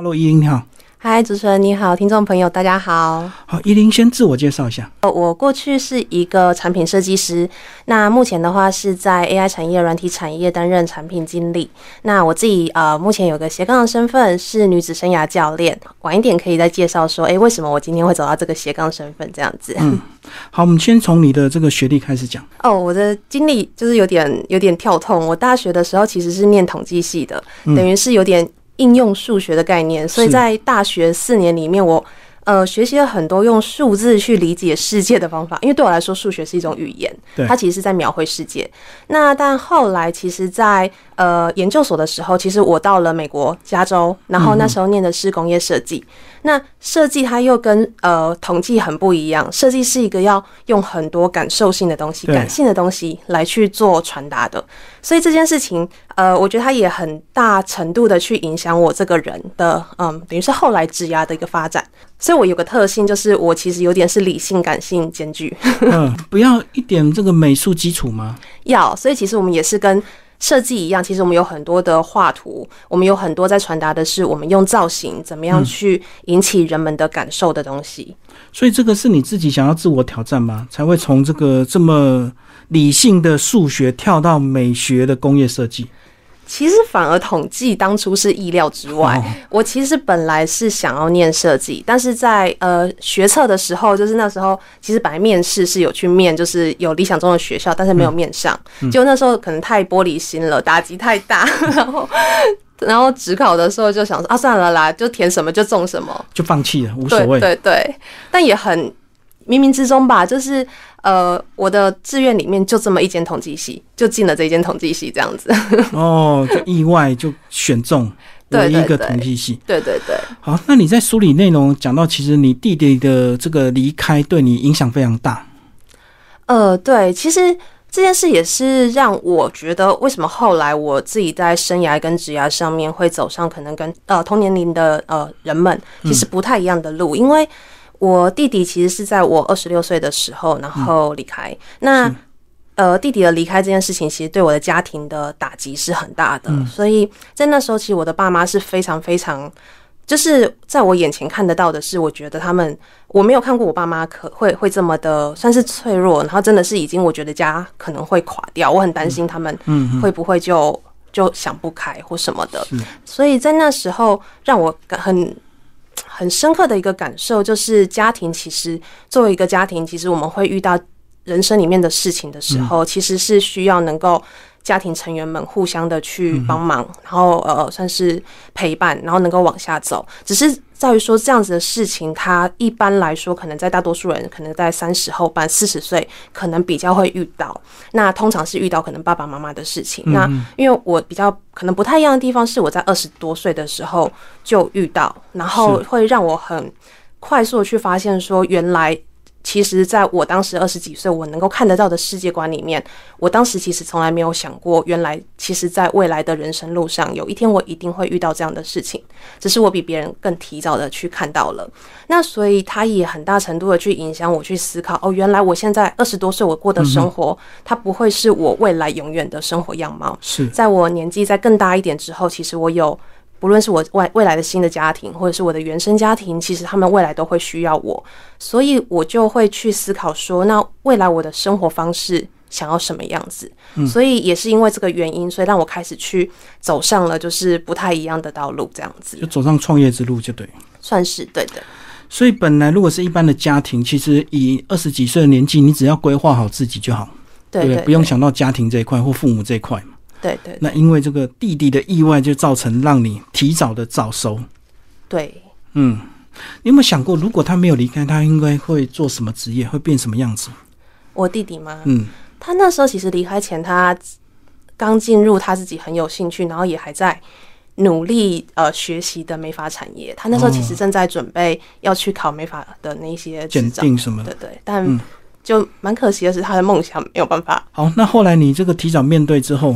Hello，依林你好。嗨，主持人你好，听众朋友大家好。好，依林先自我介绍一下。呃，我过去是一个产品设计师，那目前的话是在 AI 产业、软体产业担任产品经理。那我自己呃，目前有个斜杠的身份是女子生涯教练。晚一点可以再介绍说，哎，为什么我今天会走到这个斜杠身份这样子？嗯，好，我们先从你的这个学历开始讲。哦，我的经历就是有点有点跳痛。我大学的时候其实是念统计系的，等于是有点。应用数学的概念，所以在大学四年里面，我呃学习了很多用数字去理解世界的方法。因为对我来说，数学是一种语言，它其实是在描绘世界。那但后来，其实，在呃研究所的时候，其实我到了美国加州，然后那时候念的是工业设计。那设计它又跟呃统计很不一样，设计是一个要用很多感受性的东西、感性的东西来去做传达的，所以这件事情，呃，我觉得它也很大程度的去影响我这个人的，嗯，等于是后来职涯的一个发展。所以我有个特性，就是我其实有点是理性感性兼具。嗯，不要一点这个美术基础吗？要，所以其实我们也是跟。设计一样，其实我们有很多的画图，我们有很多在传达的是我们用造型怎么样去引起人们的感受的东西。所以这个是你自己想要自我挑战吗？才会从这个这么理性的数学跳到美学的工业设计？其实反而统计当初是意料之外。我其实本来是想要念设计，但是在呃学测的时候，就是那时候其实本来面试是有去面，就是有理想中的学校，但是没有面上。就那时候可能太玻璃心了，打击太大，然后 然后职考的时候就想说啊算了啦，就填什么就中什么，就放弃了，无所谓。对对，但也很。冥冥之中吧，就是呃，我的志愿里面就这么一间统计系，就进了这间统计系这样子。哦，就意外就选中唯一个统计系。对对对。好，那你在梳理内容讲到，其实你弟弟的这个离开对你影响非常大。呃，对，其实这件事也是让我觉得，为什么后来我自己在生涯跟职涯上面会走上可能跟呃同年龄的呃人们其实不太一样的路，因为。我弟弟其实是在我二十六岁的时候，然后离开。那呃，弟弟的离开这件事情，其实对我的家庭的打击是很大的。所以在那时候，其实我的爸妈是非常非常，就是在我眼前看得到的是，我觉得他们我没有看过我爸妈可会会这么的算是脆弱，然后真的是已经我觉得家可能会垮掉，我很担心他们会不会就就想不开或什么的。所以在那时候让我很。很深刻的一个感受就是，家庭其实作为一个家庭，其实我们会遇到人生里面的事情的时候，其实是需要能够。家庭成员们互相的去帮忙，然后呃算是陪伴，然后能够往下走。只是在于说这样子的事情，它一般来说可能在大多数人可能在三十后半、四十岁可能比较会遇到。那通常是遇到可能爸爸妈妈的事情。那因为我比较可能不太一样的地方是，我在二十多岁的时候就遇到，然后会让我很快速的去发现说原来。其实，在我当时二十几岁，我能够看得到的世界观里面，我当时其实从来没有想过，原来其实，在未来的人生路上，有一天我一定会遇到这样的事情，只是我比别人更提早的去看到了。那所以，它也很大程度的去影响我去思考，哦，原来我现在二十多岁，我过的生活，它不会是我未来永远的生活样貌。是在我年纪再更大一点之后，其实我有。不论是我未未来的新的家庭，或者是我的原生家庭，其实他们未来都会需要我，所以我就会去思考说，那未来我的生活方式想要什么样子？所以也是因为这个原因，所以让我开始去走上了就是不太一样的道路，这样子就走上创业之路，就对，算是对的。所以本来如果是一般的家庭，其实以二十几岁的年纪，你只要规划好自己就好，对对，不用想到家庭这一块或父母这一块。对对，那因为这个弟弟的意外，就造成让你提早的早熟。对，嗯，你有没有想过，如果他没有离开，他应该会做什么职业，会变什么样子？我弟弟吗？嗯，他那时候其实离开前，他刚进入他自己很有兴趣，然后也还在努力呃学习的美发产业。他那时候其实正在准备要去考美发的那些鉴定什么的，对对，但就蛮可惜的是，他的梦想没有办法。好，那后来你这个提早面对之后。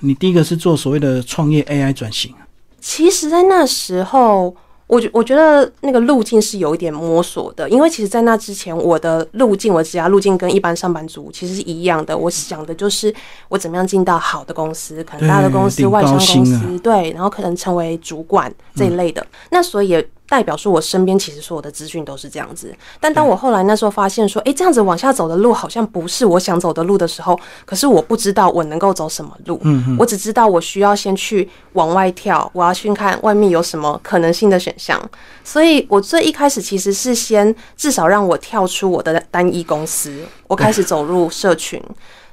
你第一个是做所谓的创业 AI 转型。其实，在那时候，我觉我觉得那个路径是有一点摸索的，因为其实，在那之前，我的路径，我职涯路径跟一般上班族其实是一样的。我想的就是我怎么样进到好的公司，可能大的公司、外商公司，对，然后可能成为主管这一类的。那所以。代表说，我身边其实所有的资讯都是这样子。但当我后来那时候发现说，哎，这样子往下走的路好像不是我想走的路的时候，可是我不知道我能够走什么路。嗯我只知道我需要先去往外跳，我要去看外面有什么可能性的选项。所以我最一开始其实是先至少让我跳出我的单一公司，我开始走入社群。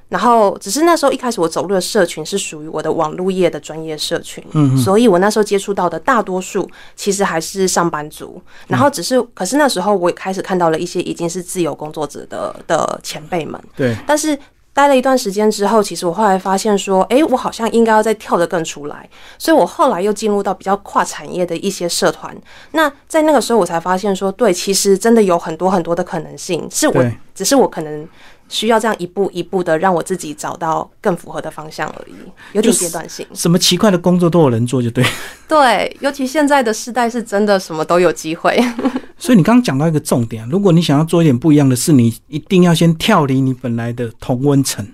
然后，只是那时候一开始我走入的社群是属于我的网络业的专业社群，嗯，所以我那时候接触到的大多数其实还是上班族。然后只是，可是那时候我也开始看到了一些已经是自由工作者的的前辈们，对。但是待了一段时间之后，其实我后来发现说，哎，我好像应该要再跳得更出来。所以我后来又进入到比较跨产业的一些社团。那在那个时候，我才发现说，对，其实真的有很多很多的可能性，是我只是我可能。需要这样一步一步的让我自己找到更符合的方向而已，有点阶段性。什么奇怪的工作都有人做，就对。对，尤其现在的时代是真的什么都有机会。所以你刚刚讲到一个重点，如果你想要做一点不一样的事，你一定要先跳离你本来的同温层。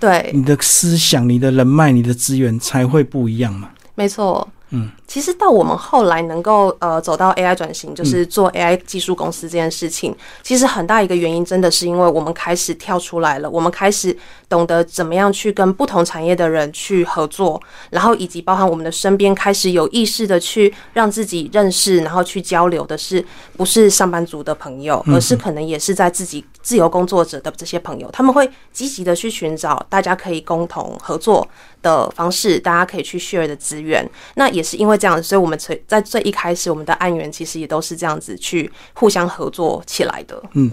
对，你的思想、你的人脉、你的资源才会不一样嘛。没错。嗯，其实到我们后来能够呃走到 AI 转型，就是做 AI 技术公司这件事情，其实很大一个原因真的是因为我们开始跳出来了，我们开始懂得怎么样去跟不同产业的人去合作，然后以及包含我们的身边开始有意识的去让自己认识，然后去交流的是不是上班族的朋友，而是可能也是在自己自由工作者的这些朋友，他们会积极的去寻找大家可以共同合作的方式，大家可以去 share 的资源，那也。是因为这样，所以我们从在最一开始，我们的案源其实也都是这样子去互相合作起来的。嗯，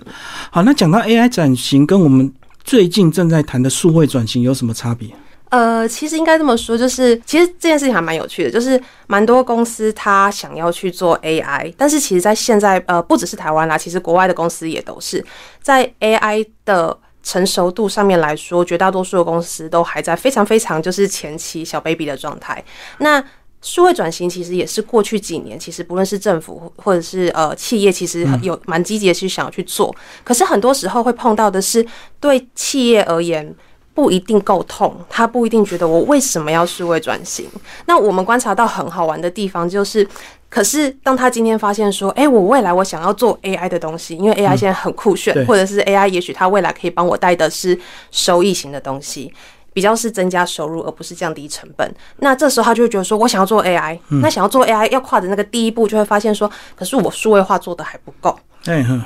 好，那讲到 AI 转型，跟我们最近正在谈的数位转型有什么差别？呃，其实应该这么说，就是其实这件事情还蛮有趣的，就是蛮多公司它想要去做 AI，但是其实，在现在呃，不只是台湾啦，其实国外的公司也都是在 AI 的。成熟度上面来说，绝大多数的公司都还在非常非常就是前期小 baby 的状态。那数位转型其实也是过去几年，其实不论是政府或者是呃企业，其实有蛮积极的去想要去做。可是很多时候会碰到的是，对企业而言不一定够痛，他不一定觉得我为什么要数位转型。那我们观察到很好玩的地方就是，可是当他今天发现说，哎，我未来我想要做 AI 的东西，因为 AI 现在很酷炫，或者是 AI 也许它未来可以帮我带的是收益型的东西。比较是增加收入，而不是降低成本。那这时候他就会觉得说，我想要做 AI，那想要做 AI 要跨的那个第一步，就会发现说，可是我数位化做的还不够。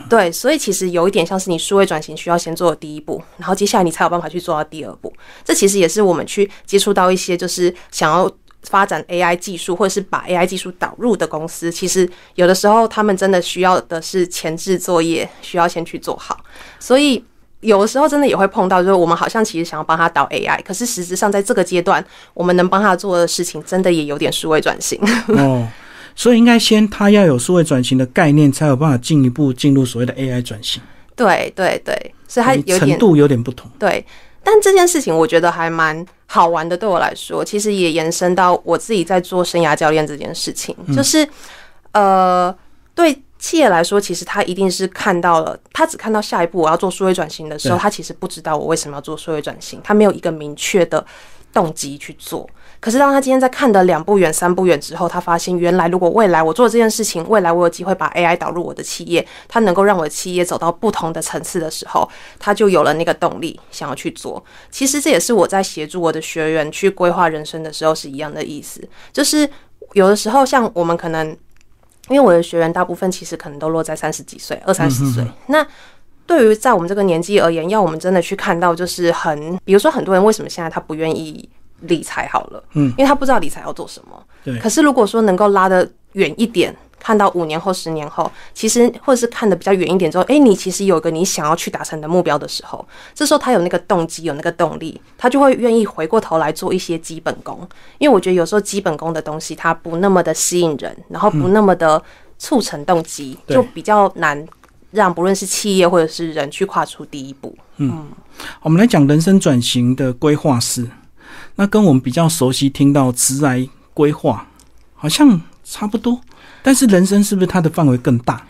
对，所以其实有一点像是你数位转型需要先做的第一步，然后接下来你才有办法去做到第二步。这其实也是我们去接触到一些就是想要发展 AI 技术，或者是把 AI 技术导入的公司，其实有的时候他们真的需要的是前置作业，需要先去做好。所以。有的时候真的也会碰到，就是我们好像其实想要帮他导 AI，可是实质上在这个阶段，我们能帮他做的事情，真的也有点数位转型。哦，所以应该先他要有数位转型的概念，才有办法进一步进入所谓的 AI 转型。对对对，所以它有程度有点不同。对，但这件事情我觉得还蛮好玩的。对我来说，其实也延伸到我自己在做生涯教练这件事情，就是呃，对。企业来说，其实他一定是看到了，他只看到下一步我要做数位转型的时候，他其实不知道我为什么要做数位转型，他没有一个明确的动机去做。可是当他今天在看的两步远、三步远之后，他发现原来如果未来我做这件事情，未来我有机会把 AI 导入我的企业，它能够让我的企业走到不同的层次的时候，他就有了那个动力想要去做。其实这也是我在协助我的学员去规划人生的时候是一样的意思，就是有的时候像我们可能。因为我的学员大部分其实可能都落在三十几岁、二三十岁。那对于在我们这个年纪而言，要我们真的去看到，就是很，比如说很多人为什么现在他不愿意理财好了，嗯，因为他不知道理财要做什么。对。可是如果说能够拉得远一点。看到五年后、十年后，其实或者是看的比较远一点之后，哎，你其实有个你想要去达成的目标的时候，这时候他有那个动机，有那个动力，他就会愿意回过头来做一些基本功。因为我觉得有时候基本功的东西，它不那么的吸引人，然后不那么的促成动机，就比较难让不论是企业或者是人去跨出第一步。嗯，我们来讲人生转型的规划师，那跟我们比较熟悉听到职来规划，好像。差不多。但是人生是不是它的范围更大？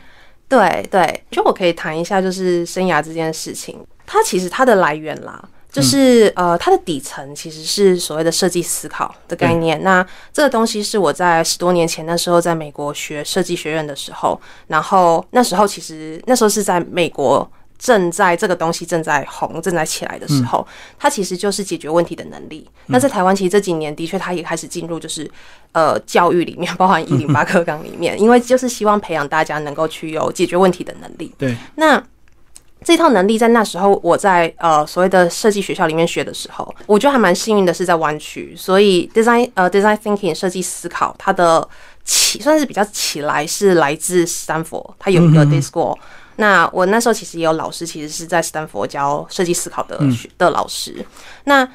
对对，就我可以谈一下，就是生涯这件事情，它其实它的来源啦，就是呃，它的底层其实是所谓的设计思考的概念。那这个东西是我在十多年前那时候在美国学设计学院的时候，然后那时候其实那时候是在美国。正在这个东西正在红、正在起来的时候，它其实就是解决问题的能力。那在台湾，其实这几年的确，它也开始进入就是呃教育里面，包含一零八课纲里面，因为就是希望培养大家能够去有解决问题的能力。对，那这套能力在那时候我在呃所谓的设计学校里面学的时候，我觉得还蛮幸运的，是在湾区，所以 design 呃 design thinking 设计思考它的起算是比较起来是来自斯坦福，它有一个 school。那我那时候其实也有老师，其实是在斯坦福教设计思考的学的老师。那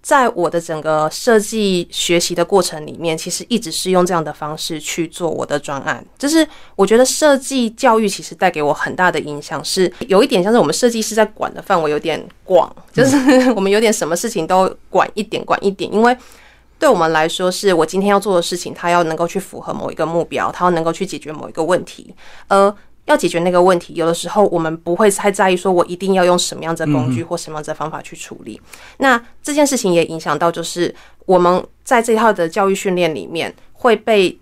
在我的整个设计学习的过程里面，其实一直是用这样的方式去做我的专案。就是我觉得设计教育其实带给我很大的影响，是有一点像是我们设计师在管的范围有点广，就是我们有点什么事情都管一点，管一点。因为对我们来说，是我今天要做的事情，它要能够去符合某一个目标，它要能够去解决某一个问题，而。要解决那个问题，有的时候我们不会太在意，说我一定要用什么样的工具或什么样的方法去处理。那这件事情也影响到，就是我们在这套的教育训练里面会被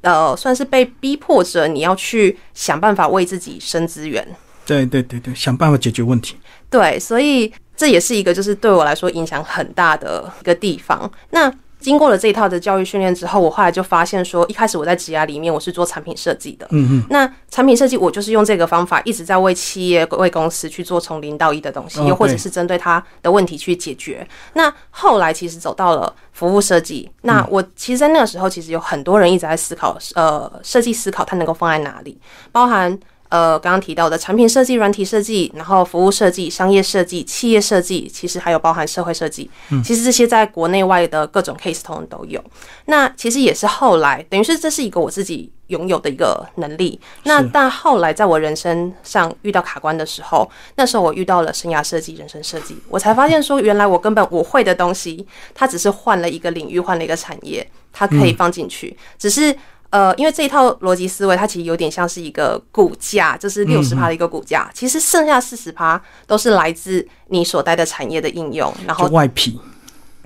呃，算是被逼迫着你要去想办法为自己生资源。对对对对，想办法解决问题。对，所以这也是一个就是对我来说影响很大的一个地方。那。经过了这一套的教育训练之后，我后来就发现说，一开始我在职涯里面我是做产品设计的，嗯嗯，那产品设计我就是用这个方法一直在为企业、为公司去做从零到一的东西，又或者是针对他的问题去解决。那后来其实走到了服务设计，那我其实，在那个时候其实有很多人一直在思考，呃，设计思考它能够放在哪里，包含。呃，刚刚提到的产品设计、软体设计，然后服务设计、商业设计、企业设计，其实还有包含社会设计。嗯，其实这些在国内外的各种 case 通都有。那其实也是后来，等于是这是一个我自己拥有的一个能力。那但后来在我人生上遇到卡关的时候，那时候我遇到了生涯设计、人生设计，我才发现说，原来我根本我会的东西，它只是换了一个领域，换了一个产业，它可以放进去，只是。呃，因为这一套逻辑思维，它其实有点像是一个股价，就是六十趴的一个骨架。其实剩下四十趴都是来自你所待的产业的应用，然后外皮。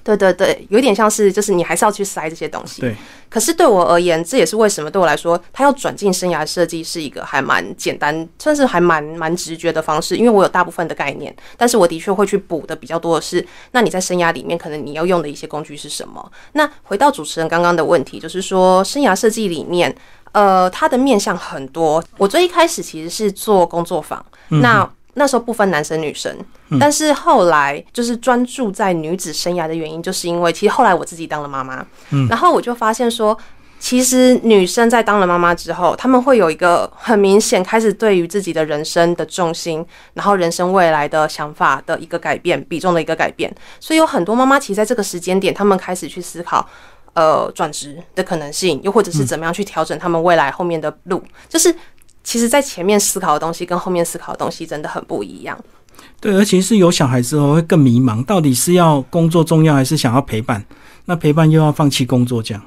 对对对，有点像是，就是你还是要去塞这些东西。对。可是对我而言，这也是为什么对我来说，他要转进生涯设计是一个还蛮简单，算是还蛮蛮直觉的方式。因为我有大部分的概念，但是我的确会去补的比较多的是，那你在生涯里面可能你要用的一些工具是什么？那回到主持人刚刚的问题，就是说生涯设计里面，呃，它的面向很多。我最一开始其实是做工作坊，那。那时候不分男生女生，但是后来就是专注在女子生涯的原因，就是因为其实后来我自己当了妈妈，然后我就发现说，其实女生在当了妈妈之后，他们会有一个很明显开始对于自己的人生的重心，然后人生未来的想法的一个改变，比重的一个改变，所以有很多妈妈其实在这个时间点，他们开始去思考，呃，转职的可能性，又或者是怎么样去调整他们未来后面的路，就是。其实，在前面思考的东西跟后面思考的东西真的很不一样。对，而且是有小孩之后会更迷茫，到底是要工作重要，还是想要陪伴？那陪伴又要放弃工作，这样。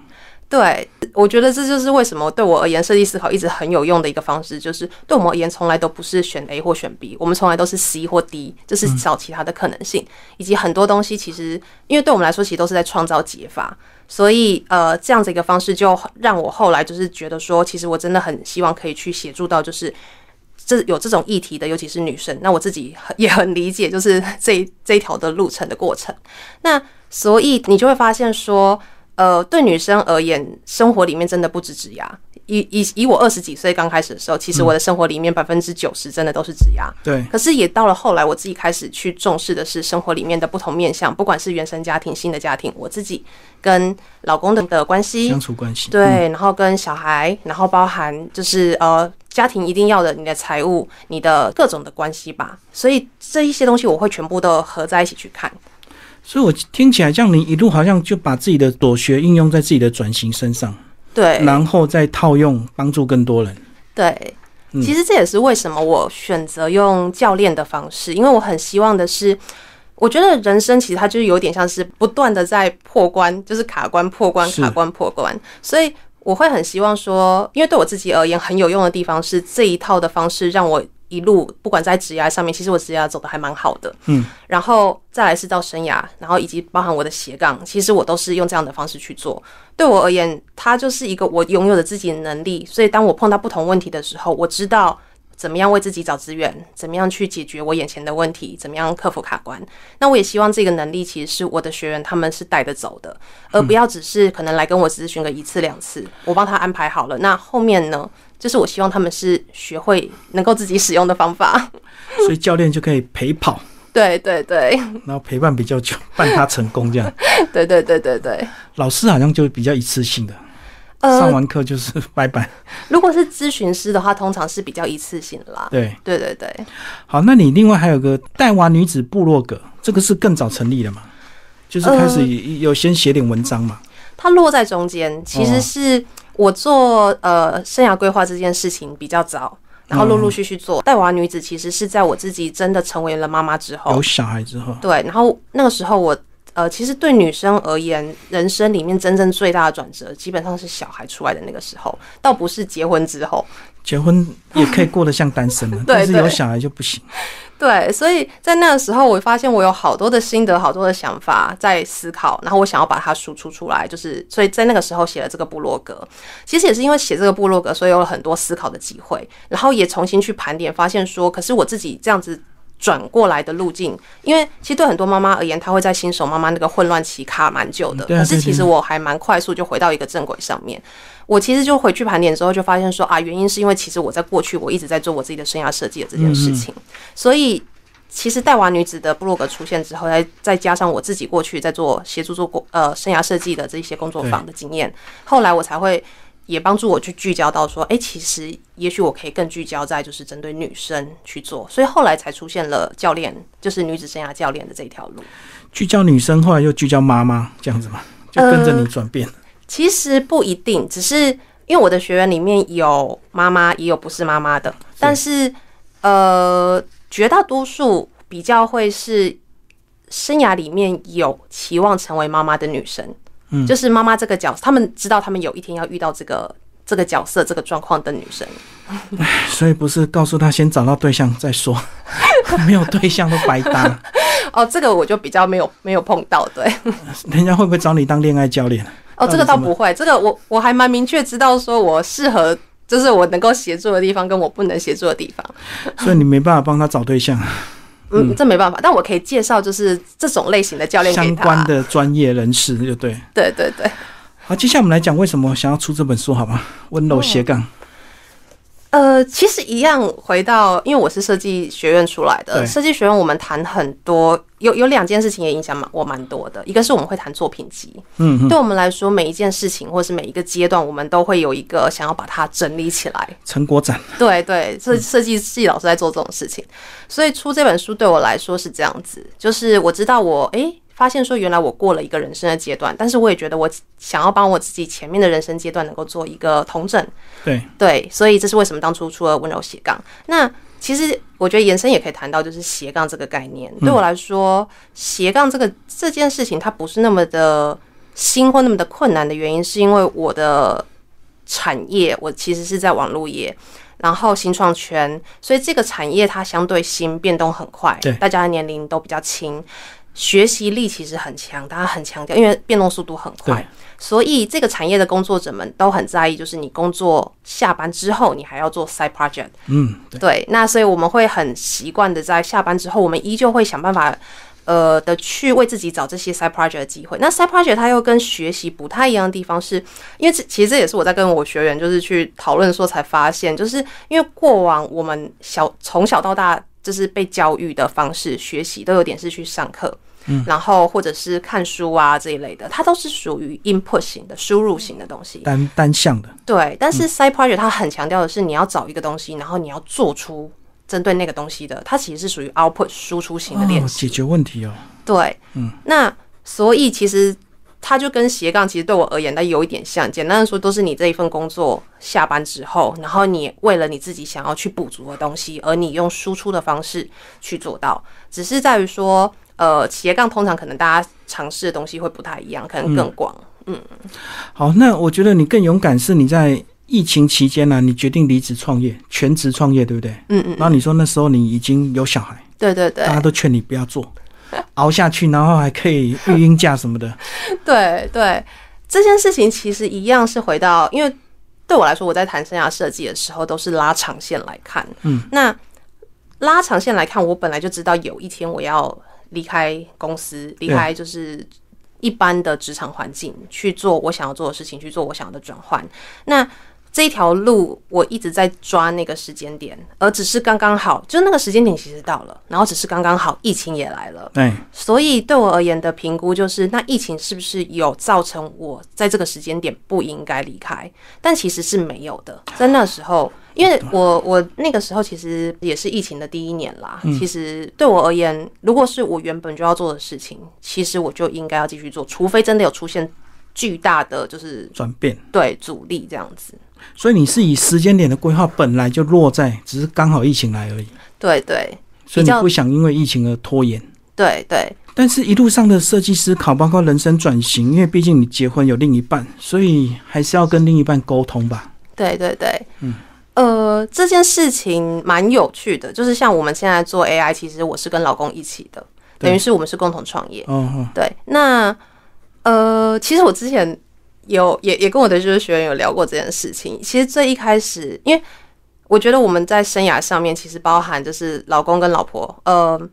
对，我觉得这就是为什么对我而言，设计思考一直很有用的一个方式，就是对我们而言，从来都不是选 A 或选 B，我们从来都是 C 或 D，就是找其他的可能性，以及很多东西，其实因为对我们来说，其实都是在创造解法。所以，呃，这样子一个方式，就让我后来就是觉得说，其实我真的很希望可以去协助到，就是这有这种议题的，尤其是女生。那我自己也很理解，就是 这这一条的路程的过程。那所以你就会发现说，呃，对女生而言，生活里面真的不止指牙。以以以我二十几岁刚开始的时候，其实我的生活里面百分之九十真的都是指压。对。可是也到了后来，我自己开始去重视的是生活里面的不同面向，不管是原生家庭、新的家庭，我自己跟老公的的关系、相处关系，对，然后跟小孩，然后包含就是呃家庭一定要的你的财务、你的各种的关系吧。所以这一些东西我会全部都合在一起去看。所以我听起来，这样你一路好像就把自己的所学应用在自己的转型身上。对，然后再套用帮助更多人。对，其实这也是为什么我选择用教练的方式，因为我很希望的是，我觉得人生其实它就是有点像是不断的在破关，就是卡关破关卡关破关，所以我会很希望说，因为对我自己而言很有用的地方是这一套的方式让我。一路不管在职涯上面，其实我职涯走的还蛮好的，嗯，然后再来是到生涯，然后以及包含我的斜杠，其实我都是用这样的方式去做。对我而言，它就是一个我拥有的自己的能力，所以当我碰到不同问题的时候，我知道怎么样为自己找资源，怎么样去解决我眼前的问题，怎么样克服卡关。那我也希望这个能力其实是我的学员他们是带着走的，而不要只是可能来跟我咨询个一次两次，我帮他安排好了，那后面呢？就是我希望他们是学会能够自己使用的方法，所以教练就可以陪跑，对对对，然后陪伴比较久，伴他成功这样。对对对对对，老师好像就比较一次性的，上完课就是拜拜。如果是咨询师的话，通常是比较一次性啦。对对对对，好，那你另外还有个带娃女子部落格，这个是更早成立的嘛？就是开始有先写点文章嘛？它落在中间，其实是。我做呃生涯规划这件事情比较早，然后陆陆续续做带娃女子，其实是在我自己真的成为了妈妈之后，有小孩之后，对，然后那个时候我呃，其实对女生而言，人生里面真正最大的转折，基本上是小孩出来的那个时候，倒不是结婚之后，结婚也可以过得像单身了，但是有小孩就不行。对，所以在那个时候，我发现我有好多的心得，好多的想法在思考，然后我想要把它输出出来，就是所以在那个时候写了这个部落格。其实也是因为写这个部落格，所以有了很多思考的机会，然后也重新去盘点，发现说，可是我自己这样子。转过来的路径，因为其实对很多妈妈而言，她会在新手妈妈那个混乱期卡蛮久的。可是其实我还蛮快速就回到一个正轨上面。我其实就回去盘点之后，就发现说啊，原因是因为其实我在过去我一直在做我自己的生涯设计的这件事情。所以其实带娃女子的部落格出现之后，再再加上我自己过去在做协助做过呃生涯设计的这些工作坊的经验，后来我才会。也帮助我去聚焦到说，哎，其实也许我可以更聚焦在就是针对女生去做，所以后来才出现了教练，就是女子生涯教练的这条路。聚焦女生，后来又聚焦妈妈，这样子嘛，就跟着你转变。其实不一定，只是因为我的学员里面有妈妈，也有不是妈妈的，但是呃，绝大多数比较会是生涯里面有期望成为妈妈的女生。就是妈妈这个角色，他们知道他们有一天要遇到这个这个角色、这个状况的女生。所以不是告诉他先找到对象再说，没有对象都白搭。哦，这个我就比较没有没有碰到，对。人家会不会找你当恋爱教练？哦，这个倒不会，这个我我还蛮明确知道，说我适合，就是我能够协助的地方，跟我不能协助的地方。所以你没办法帮他找对象。嗯，这没办法，但我可以介绍，就是这种类型的教练相关的专业人士，就对。对对对。好，接下来我们来讲为什么想要出这本书，好吗？温柔斜杠。呃，其实一样，回到因为我是设计学院出来的，设计学院我们谈很多，有有两件事情也影响蛮我蛮多的。一个是我们会谈作品集，嗯，对我们来说，每一件事情或者是每一个阶段，我们都会有一个想要把它整理起来，成果展。对对，设设计系老师在做这种事情，所以出这本书对我来说是这样子，就是我知道我哎。发现说，原来我过了一个人生的阶段，但是我也觉得我想要帮我自己前面的人生阶段能够做一个同整。对对，所以这是为什么当初出了温柔斜杠。那其实我觉得延伸也可以谈到，就是斜杠这个概念。对我来说，斜杠这个这件事情它不是那么的新或那么的困难的原因，是因为我的产业我其实是在网络业，然后新创圈，所以这个产业它相对新，变动很快，对大家的年龄都比较轻。学习力其实很强，大家很强调，因为变动速度很快，所以这个产业的工作者们都很在意，就是你工作下班之后，你还要做 side project。嗯，对。那所以我们会很习惯的在下班之后，我们依旧会想办法，呃的去为自己找这些 side project 的机会。那 side project 它又跟学习不太一样的地方，是因为这其实这也是我在跟我学员就是去讨论说才发现，就是因为过往我们小从小到大。就是被教育的方式，学习都有点是去上课，嗯，然后或者是看书啊这一类的，它都是属于 input 型的输入型的东西，单单向的。对，但是 side project 它很强调的是你要找一个东西，然后你要做出针对那个东西的，它其实是属于 output 输出型的练习，解决问题哦。对，嗯，那所以其实。它就跟斜杠其实对我而言，它有一点像。简单的说，都是你这一份工作下班之后，然后你为了你自己想要去补足的东西，而你用输出的方式去做到。只是在于说，呃，斜杠通常可能大家尝试的东西会不太一样，可能更广。嗯，好，那我觉得你更勇敢是你在疫情期间呢、你决定离职创业，全职创业，对不对？嗯嗯，然后你说那时候你已经有小孩，对对对大家都劝你不要做，熬下去，然后还可以育婴假什么的。对对，这件事情其实一样是回到，因为对我来说，我在谈生涯设计的时候都是拉长线来看。嗯，那拉长线来看，我本来就知道有一天我要离开公司，离开就是一般的职场环境，去做我想要做的事情，去做我想要的转换。那这一条路我一直在抓那个时间点，而只是刚刚好，就那个时间点其实到了，然后只是刚刚好疫情也来了。对，所以对我而言的评估就是，那疫情是不是有造成我在这个时间点不应该离开？但其实是没有的，在那时候，因为我我那个时候其实也是疫情的第一年啦。其实对我而言，如果是我原本就要做的事情，其实我就应该要继续做，除非真的有出现巨大的就是转变。对阻力这样子。所以你是以时间点的规划本来就落在，只是刚好疫情来而已，对对。所以你不想因为疫情而拖延。对对，但是，一路上的设计思考，包括人生转型，因为毕竟你结婚有另一半，所以还是要跟另一半沟通吧。对对对，嗯，呃，这件事情蛮有趣的，就是像我们现在做 AI，其实我是跟老公一起的，等于是我们是共同创业。哦哦，对，那呃，其实我之前有也也跟我的就是学员有聊过这件事情。其实最一开始，因为我觉得我们在生涯上面，其实包含就是老公跟老婆，呃。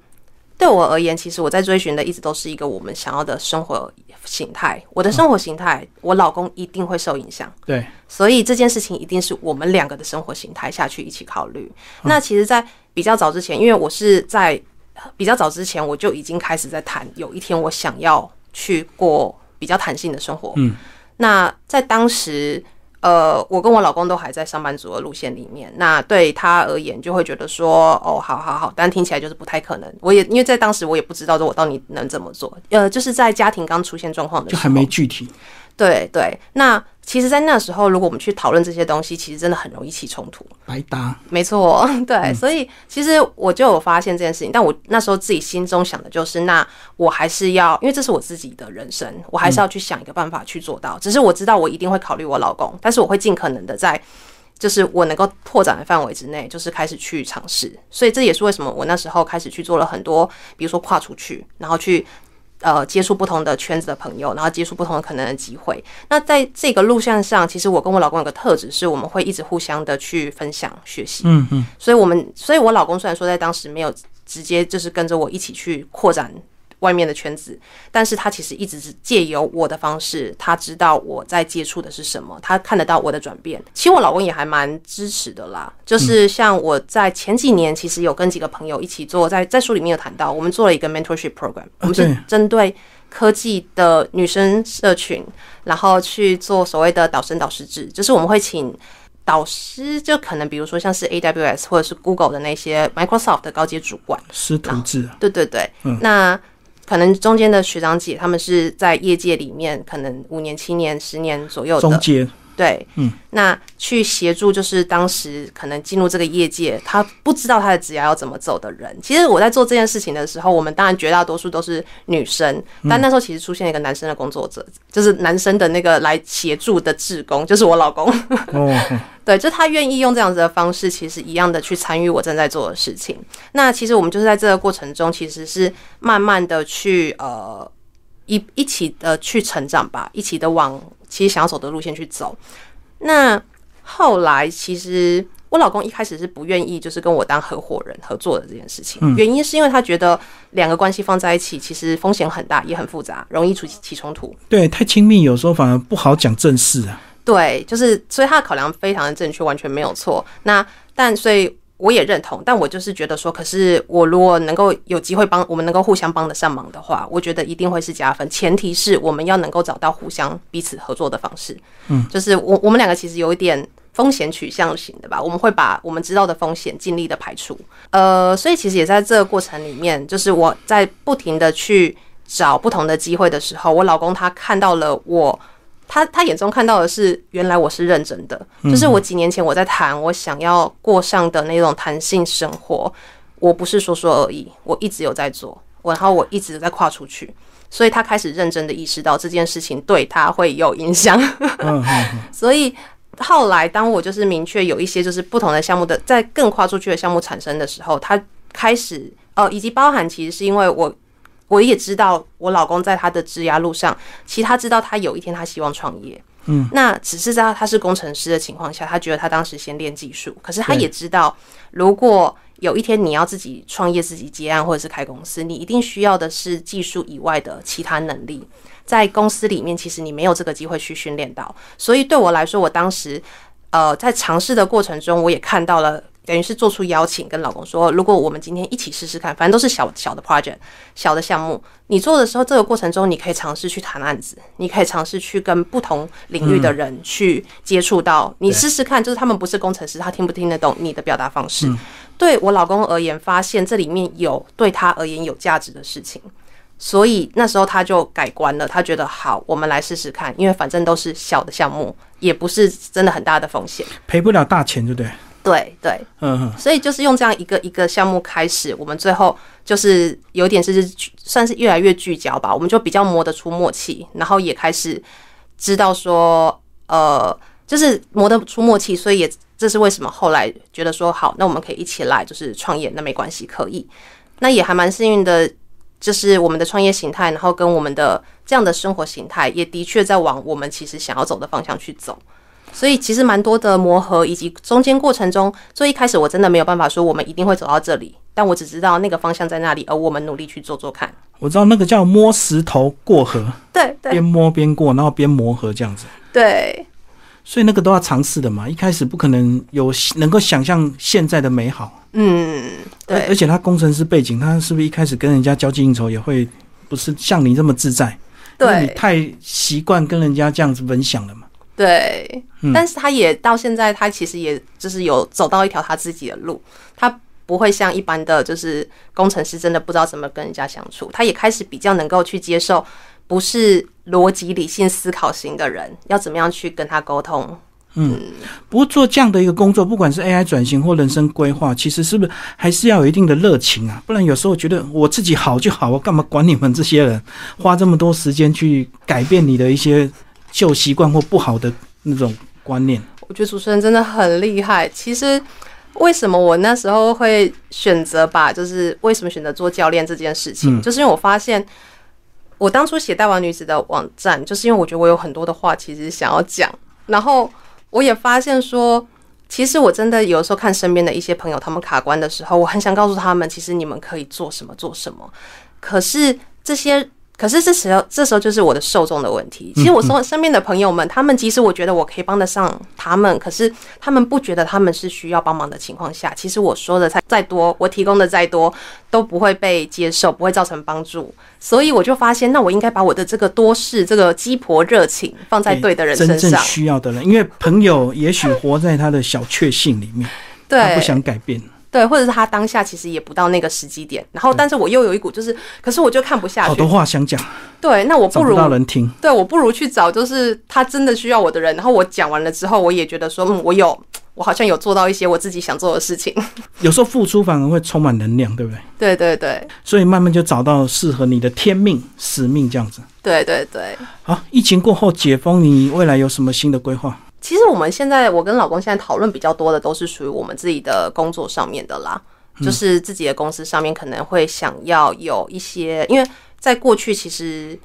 对我而言，其实我在追寻的一直都是一个我们想要的生活形态。我的生活形态，我老公一定会受影响。对，所以这件事情一定是我们两个的生活形态下去一起考虑。那其实，在比较早之前，因为我是在比较早之前，我就已经开始在谈，有一天我想要去过比较弹性的生活。嗯，那在当时。呃，我跟我老公都还在上班族的路线里面，那对他而言就会觉得说，哦，好好好，但听起来就是不太可能。我也因为在当时我也不知道说我到底能怎么做，呃，就是在家庭刚出现状况的时候，就还没具体。对对，那其实，在那时候，如果我们去讨论这些东西，其实真的很容易起冲突。白搭，没错，对，所以其实我就有发现这件事情，但我那时候自己心中想的就是，那我还是要，因为这是我自己的人生，我还是要去想一个办法去做到。只是我知道我一定会考虑我老公，但是我会尽可能的在，就是我能够拓展的范围之内，就是开始去尝试。所以这也是为什么我那时候开始去做了很多，比如说跨出去，然后去。呃，接触不同的圈子的朋友，然后接触不同的可能的机会。那在这个路线上，其实我跟我老公有个特质，是我们会一直互相的去分享学习。嗯嗯，所以我们，所以我老公虽然说在当时没有直接就是跟着我一起去扩展外面的圈子，但是他其实一直是借由我的方式，他知道我在接触的是什么，他看得到我的转变。其实我老公也还蛮支持的啦，就是像我在前几年，其实有跟几个朋友一起做，在在书里面有谈到，我们做了一个 mentorship program，我们是针对科技的女生社群，然后去做所谓的导生导师制，就是我们会请。导师就可能比如说像是 AWS 或者是 Google 的那些 Microsoft 的高阶主管，师徒制。啊，对对对，那可能中间的学长姐他们是在业界里面可能五年、七年、十年左右的，中间。对，嗯，那去协助就是当时可能进入这个业界，他不知道他的职业要怎么走的人。其实我在做这件事情的时候，我们当然绝大多数都是女生，但那时候其实出现一个男生的工作者，就是男生的那个来协助的志工，就是我老公。哦，对，就他愿意用这样子的方式，其实一样的去参与我正在做的事情。那其实我们就是在这个过程中，其实是慢慢的去呃一一起的去成长吧，一起的往其实想要走的路线去走。那后来其实我老公一开始是不愿意，就是跟我当合伙人合作的这件事情，原因是因为他觉得两个关系放在一起，其实风险很大，也很复杂，容易出起冲突。对，太亲密有时候反而不好讲正事啊。对，就是所以他的考量非常的正确，完全没有错。那但所以我也认同，但我就是觉得说，可是我如果能够有机会帮我们能够互相帮得上忙的话，我觉得一定会是加分。前提是我们要能够找到互相彼此合作的方式。嗯，就是我我们两个其实有一点风险取向型的吧，我们会把我们知道的风险尽力的排除。呃，所以其实也在这个过程里面，就是我在不停的去找不同的机会的时候，我老公他看到了我。他他眼中看到的是，原来我是认真的，就是我几年前我在谈我想要过上的那种弹性生活，我不是说说而已，我一直有在做，我然后我一直在跨出去，所以他开始认真的意识到这件事情对他会有影响。所以后来，当我就是明确有一些就是不同的项目的在更跨出去的项目产生的时候，他开始呃，以及包含其实是因为我我也知道我老公在他的职涯路上，其实他知道他有一天他希望创业。嗯，那只是在他是工程师的情况下，他觉得他当时先练技术，可是他也知道，如果有一天你要自己创业、自己接案或者是开公司，你一定需要的是技术以外的其他能力。在公司里面，其实你没有这个机会去训练到，所以对我来说，我当时呃在尝试的过程中，我也看到了。等于是做出邀请，跟老公说，如果我们今天一起试试看，反正都是小小的 project、小的项目，你做的时候，这个过程中你可以尝试去谈案子，你可以尝试去跟不同领域的人去接触到，你试试看，就是他们不是工程师，他听不听得懂你的表达方式。对我老公而言，发现这里面有对他而言有价值的事情，所以那时候他就改观了，他觉得好，我们来试试看，因为反正都是小的项目，也不是真的很大的风险。赔不了大钱，对不对？对对，嗯嗯所以就是用这样一个一个项目开始，我们最后就是有点是算是越来越聚焦吧，我们就比较磨得出默契，然后也开始知道说，呃，就是磨得出默契，所以也这是为什么后来觉得说好，那我们可以一起来就是创业，那没关系，可以，那也还蛮幸运的。就是我们的创业形态，然后跟我们的这样的生活形态，也的确在往我们其实想要走的方向去走。所以其实蛮多的磨合，以及中间过程中，最一开始我真的没有办法说我们一定会走到这里，但我只知道那个方向在那里，而我们努力去做做看。我知道那个叫摸石头过河，对对边摸边过，然后边磨合这样子。对所以那个都要尝试的嘛，一开始不可能有能够想象现在的美好。嗯，对而且他工程师背景，他是不是一开始跟人家交际应酬也会不是像你这么自在？因为你对太习惯跟人家这样子分享了嘛。对嗯，但是他也到现在，他其实也就是有走到一条他自己的路，他不会像一般的就是工程师，真的不知道怎么跟人家相处。他也开始比较能够去接受，不是逻辑理性思考型的人，要怎么样去跟他沟通。嗯不过做这样的一个工作，不管是 AI 转型或人生规划，其实是不是还是要有一定的热情啊？不然有时候觉得我自己好就好，我干嘛管你们这些人？花这么多时间去改变你的一些旧习惯或不好的那种观念。我觉得主持人真的很厉害。其实为什么我那时候会选择把，就是为什么选择做教练这件事情，嗯就是因为我发现。我当初写大王女子的网站，就是因为我觉得我有很多的话其实想要讲，然后我也发现说，其实我真的有时候看身边的一些朋友他们卡关的时候，我很想告诉他们，其实你们可以做什么做什么，可是这些。可是这时候，这时候就是我的受众的问题。其实我身身边的朋友们，他们即使我觉得我可以帮得上他们，可是他们不觉得他们是需要帮忙的情况下，其实我说的再再多，我提供的再多，都不会被接受，不会造成帮助。所以我就发现，那我应该把我的这个多事、这个鸡婆热情放在对的人身上真正。需要的人，因为朋友也许活在他的小确幸里面，他对，不想改变。对，或者是他当下其实也不到那个时机点，然后但是我又有一股就是，可是我就看不下去好多。话想讲，对，那我不不如听。对，我不如去找就是他真的需要我的人，然后我讲完了之后，我也觉得说，嗯，我有，我好像有做到一些我自己想做的事情。有时候付出反而会充满能量，对不对？对对对所以慢慢就找到适合你的天命、使命这样子。对对对。好，疫情过后解封，你未来有什么新的规划？其实我们现在，我跟老公现在讨论比较多的，都是属于我们自己的工作上面的啦，就是自己的公司上面可能会想要有一些，因为在过去其实。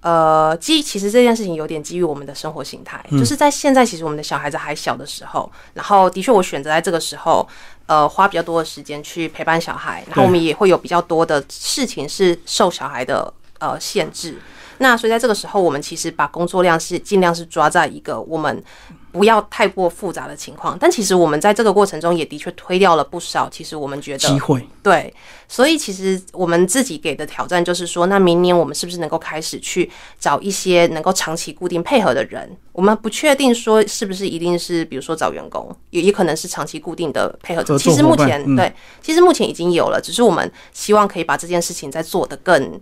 呃，基其实这件事情有点基于我们的生活形态，就是在现在，其实我们的小孩子还小的时候，然后的确我选择在这个时候，呃，花比较多的时间去陪伴小孩，然后我们也会有比较多的事情是受小孩的呃限制。那所以在这个时候，我们其实把工作量是尽量是抓在一个我们不要太过复杂的情况，但其实我们在这个过程中也的确推掉了不少。其实我们觉得机会？对，所以其实我们自己给的挑战就是说，那明年我们是不是能够开始去找一些能够长期固定配合的人？我们不确定说是不是一定是，比如说找员工，也也可能是长期固定的配合者。其实目前对，其实目前已经有了，只是我们希望可以把这件事情再做得更。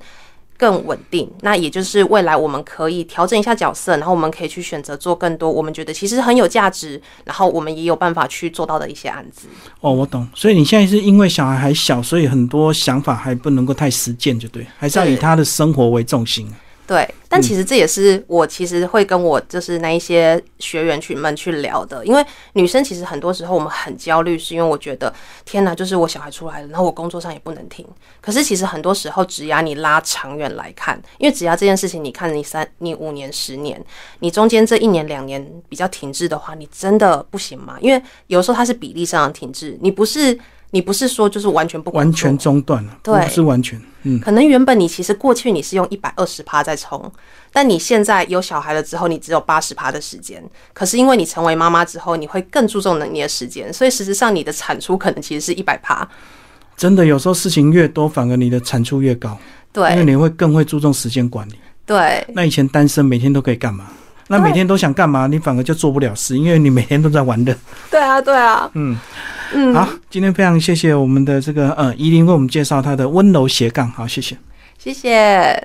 更稳定。那也就是未来我们可以调整一下角色，然后我们可以去选择做更多我们觉得其实很有价值，然后我们也有办法去做到的一些案子。哦，我懂。所以你现在是因为小孩还小，所以很多想法还不能够太实践，就对，还是要以他的生活为重心。对，但其实这也是我其实会跟我就是那一些学员群们去聊的，因为女生其实很多时候我们很焦虑，是因为我觉得天哪，就是我小孩出来了，然后我工作上也不能停。可是其实很多时候，只要你拉长远来看，因为只要这件事情，你看你三、你五年、十年，你中间这一年、两年比较停滞的话，你真的不行吗？因为有时候它是比例上的停滞，你不是你不是说就是完全不完全中断了，对不是完全，嗯，可能原本你其实过去你是用一百二十趴在冲，但你现在有小孩了之后，你只有八十趴的时间。可是因为你成为妈妈之后，你会更注重你的时间，所以事实上你的产出可能其实是一百趴。真的有时候事情越多，反而你的产出越高，对因为你会更会注重时间管理。对那以前单身每天都可以干嘛？那每天都想干嘛，你反而就做不了事，因为你每天都在玩的。对啊对啊，嗯嗯，好，今天非常谢谢我们的这个呃依琳为我们介绍她的温柔斜杠，好，谢谢。谢谢。